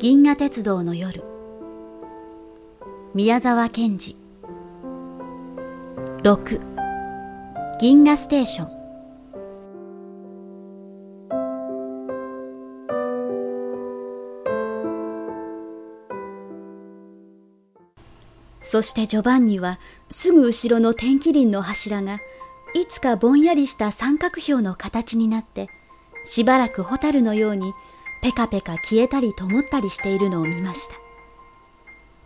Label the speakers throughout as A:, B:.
A: 銀河鉄道の夜。宮沢賢治。6銀河ステーション。そしてジョバンニはすぐ後ろの天気輪の柱がいつかぼんやりした三角標の形になってしばらくホタルのようにペカペカ消えたり灯ったりしているのを見ました。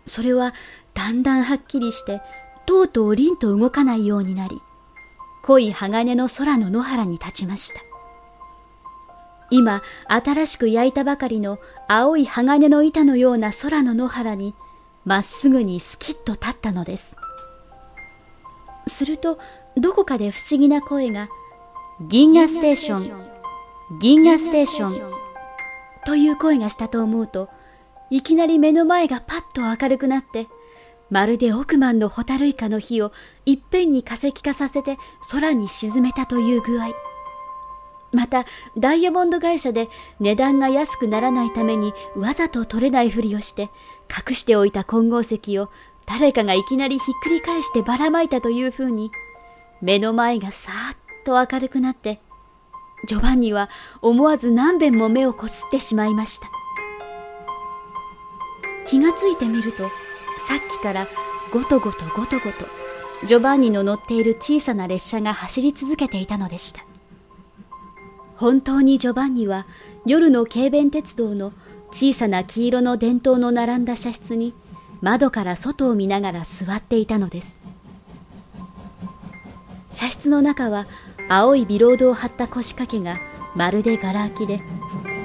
A: それはだんだんはっきりしてとうとう凛と動かないようになり濃い鋼の空の野原に立ちました。今新しく焼いたばかりの青い鋼の板のような空の野原にまっすぐにスキッと立ったのです。するとどこかで不思議な声が「銀河ステーション銀河ステーション」という声がしたと思うといきなり目の前がパッと明るくなってまるで億万のホタルイカの火をいっぺんに化石化させて空に沈めたという具合。またダイヤモンド会社で値段が安くならないためにわざと取れないふりをして隠しておいた金剛石を誰かがいきなりひっくり返してばらまいたというふうに目の前がさーっと明るくなってジョバンニは思わず何遍も目をこすってしまいました。気がついてみるとさっきからごとごとごとごとジョバンニの乗っている小さな列車が走り続けていたのでした。本当にジョバンニは夜の軽便鉄道の小さな黄色の電灯の並んだ車室に窓から外を見ながら座っていたのです。車室の中は青いビロードを張った腰掛けがまるでガラ空きで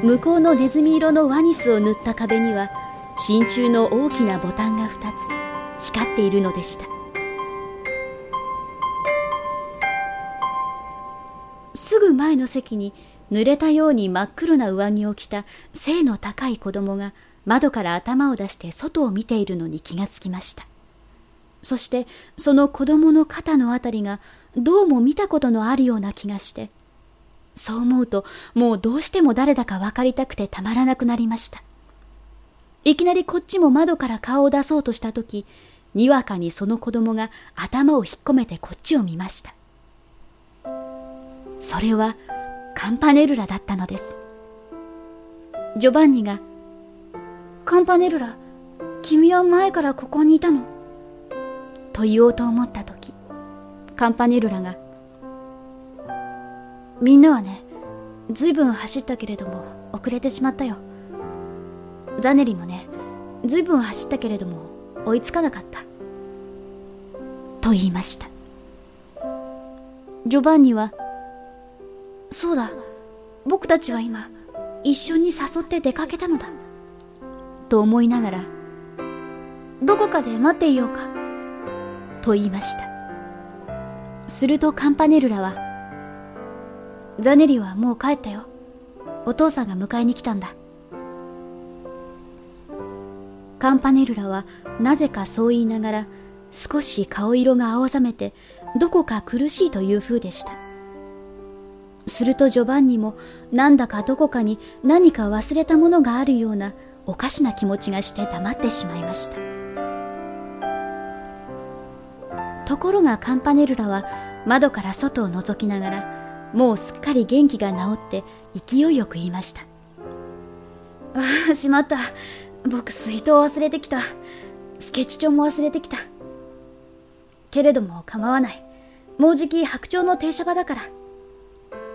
A: 向こうのネズミ色のワニスを塗った壁には真鍮の大きなボタンが2つ光っているのでした。すぐ前の席に濡れたように真っ黒な上着を着た背の高い子供が窓から頭を出して外を見ているのに気がつきました。そしてその子供の肩のあたりがどうも見たことのあるような気がして。そう思うともうどうしても誰だか分かりたくてたまらなくなりました。いきなりこっちも窓から顔を出そうとした時にわかにその子供が頭を引っ込めてこっちを見ました。それはカンパネルラだったのです。ジョバンニが「カンパネルラ君は前からここにいたの?」と言おうと思った時カンパネルラが「みんなはねずいぶん走ったけれども遅れてしまったよ。ザネリもねずいぶん走ったけれども追いつかなかった」と言いました。ジョバンニは「そうだ僕たちは今一緒に誘って出かけたのだ」と思いながら「どこかで待っていようか」と言いました。するとカンパネルラは「ザネリはもう帰ったよ。お父さんが迎えに来たんだ」カンパネルラはなぜかそう言いながら少し顔色が青ざめてどこか苦しいという風でした。するとジョバンニもなんだかどこかに何か忘れたものがあるようなおかしな気持ちがして黙ってしまいました。ところがカンパネルラは窓から外を覗きながらもうすっかり元気が治って勢いよく言いました。ああしまった。僕水筒忘れてきた。スケッチ帳も忘れてきた。けれども構わない。もうじき白鳥の停車場だから。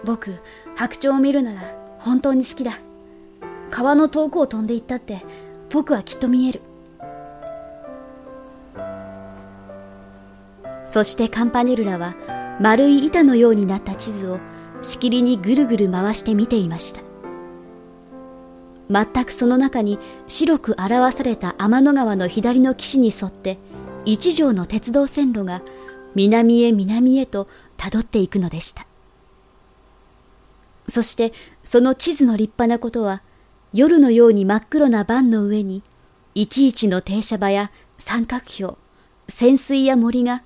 A: 僕白鳥を見るなら本当に好きだ。川の遠くを飛んでいったって僕はきっと見える。そしてカンパネルラは丸い板のようになった地図をしきりにぐるぐる回して見ていました。全くその中に白く表された天の川の左の岸に沿って一条の鉄道線路が南へ南へとたどっていくのでした。そしてその地図の立派なことは夜のように真っ黒な盤の上にいちいちの停車場や三角標潜水や森が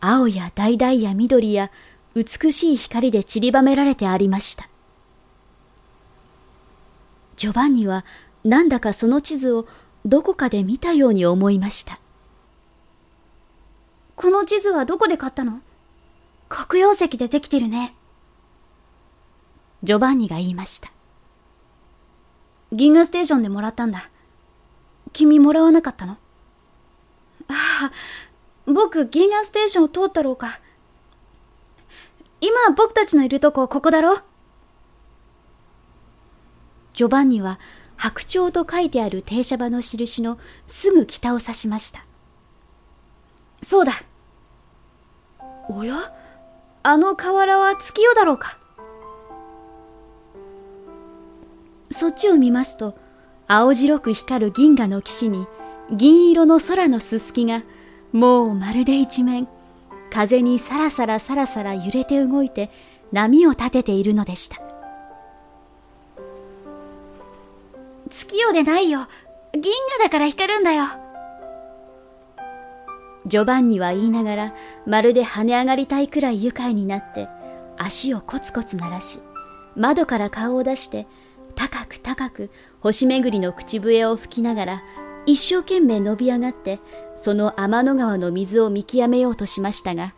A: 青や橙や緑や美しい光で散りばめられてありましたジョバンニはなんだかその地図をどこかで見たように思いました。
B: この地図はどこで買ったの？黒曜石でできてるね。
A: ジョバンニが言いました。
B: 銀河ステーションでもらったんだ。君もらわなかったの？ああ、僕銀河ステーションを通ったろうか。今僕たちのいるとこここだろ
A: ジョバンニは白鳥と書いてある停車場の印のすぐ北を指しました。
B: そうだ。おや？あの河原は月夜だろうか
A: そっちを見ますと、青白く光る銀河の岸に銀色の空のすすきがもうまるで一面風にさらさらさらさら揺れて動いて波を立てているのでした。
B: 月夜でないよ。銀河だから光るんだよ。
A: ジョバンニは言いながらまるで跳ね上がりたいくらい愉快になって足をコツコツ鳴らし窓から顔を出して高く高く星巡りの口笛を吹きながら一生懸命伸び上がってその天の川の水を見極めようとしましたが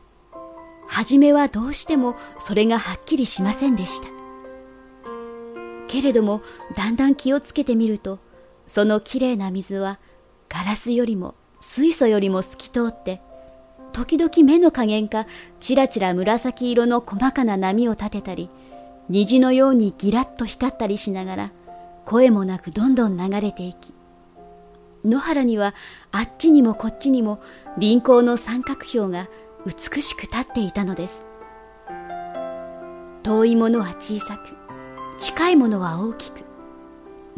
A: 初めはどうしてもそれがはっきりしませんでした。けれどもだんだん気をつけてみるとそのきれいな水はガラスよりも水素よりも透き通って時々目の加減かちらちら紫色の細かな波を立てたり虹のようにギラッと光ったりしながら声もなくどんどん流れていき野原にはあっちにもこっちにも輪行の三角標が美しく立っていたのです。遠いものは小さく近いものは大きく。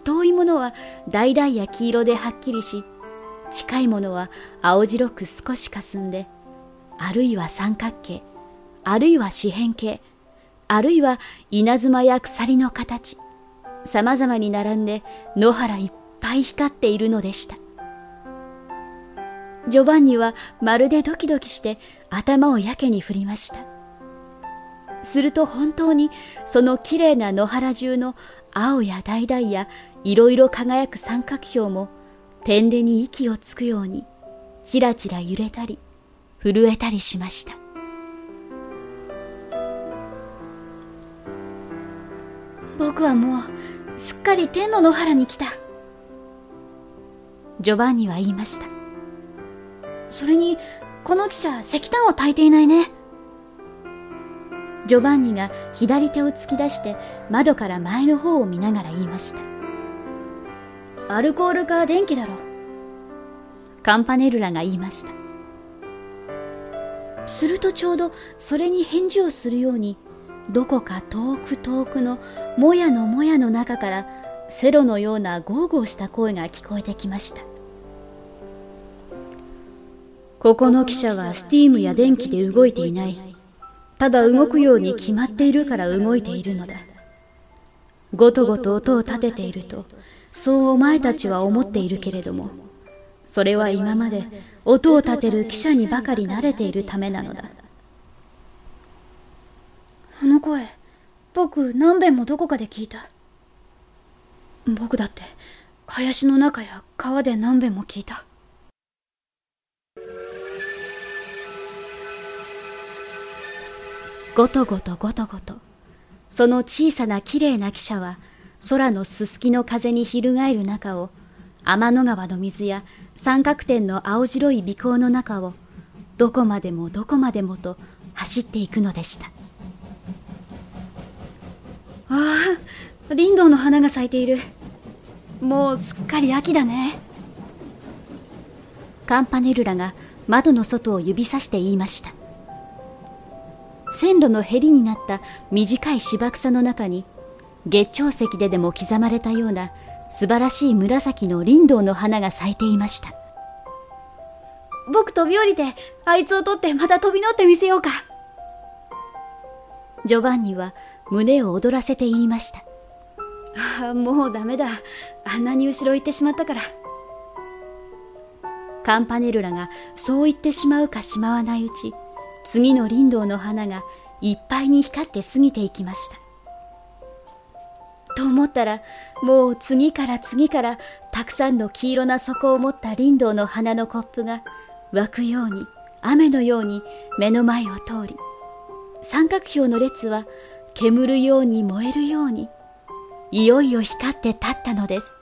A: 遠いものは橙や黄色ではっきりし近いものは青白く少し霞んであるいは三角形あるいは四辺形あるいは稲妻や鎖の形さまざまに並んで野原いっぱい光っているのでした。ジョバンニはまるでドキドキして頭をやけに振りました。すると本当にそのきれいな野原中の青や橙やいろいろ輝く三角標も天でに息をつくようにちらちら揺れたり震えたりしました。
B: 僕はもうすっかり天の野原に来た。
A: ジョバンニは言いました。
B: それにこの汽車石炭を焚いていないね。
A: ジョバンニが左手を突き出して窓から前の方を見ながら言いました。
B: アルコールか電気だろ。
A: うカンパネルラが言いました。するとちょうどそれに返事をするようにどこか遠く遠くのもやのもやの中からセロのようなゴーゴーした声が聞こえてきました。ここの汽車はスティームや電気で動いていない。ただ動くように決まっているから動いているのだ。ごとごと音を立てているとそうお前たちは思っているけれどもそれは今まで音を立てる汽車にばかり慣れているためなのだ。
B: あの声僕何遍もどこかで聞いた。僕だって林の中や川で何遍も聞いた。
A: ごとごとごとごと。その小さなきれいな汽車は空のすすきの風に翻る中を天の川の水や三角点の青白い尾行の中をどこまでもどこまでもと走っていくのでした。
B: ああ林道の花が咲いている。もうすっかり秋だね。
A: カンパネルラが窓の外を指さして言いました線路のへりになった短い芝草の中に月長石ででも刻まれたような素晴らしい紫の林道の花が咲いていました
B: 僕飛び降りてあいつを取ってまた飛び乗ってみせようか
A: ジョバンニは胸を躍らせて言いました。
B: ああ、もうダメだ。あんなに後ろ行ってしまったから。
A: カンパネルラがそう言ってしまうかしまわないうち、次の林道の花がいっぱいに光って過ぎていきました。と思ったら、もう次から次からたくさんの黄色な底を持った林道の花のコップが湧くように、雨のように目の前を通り、三角標の列は煙るように燃えるように、いよいよ光って立ったのです。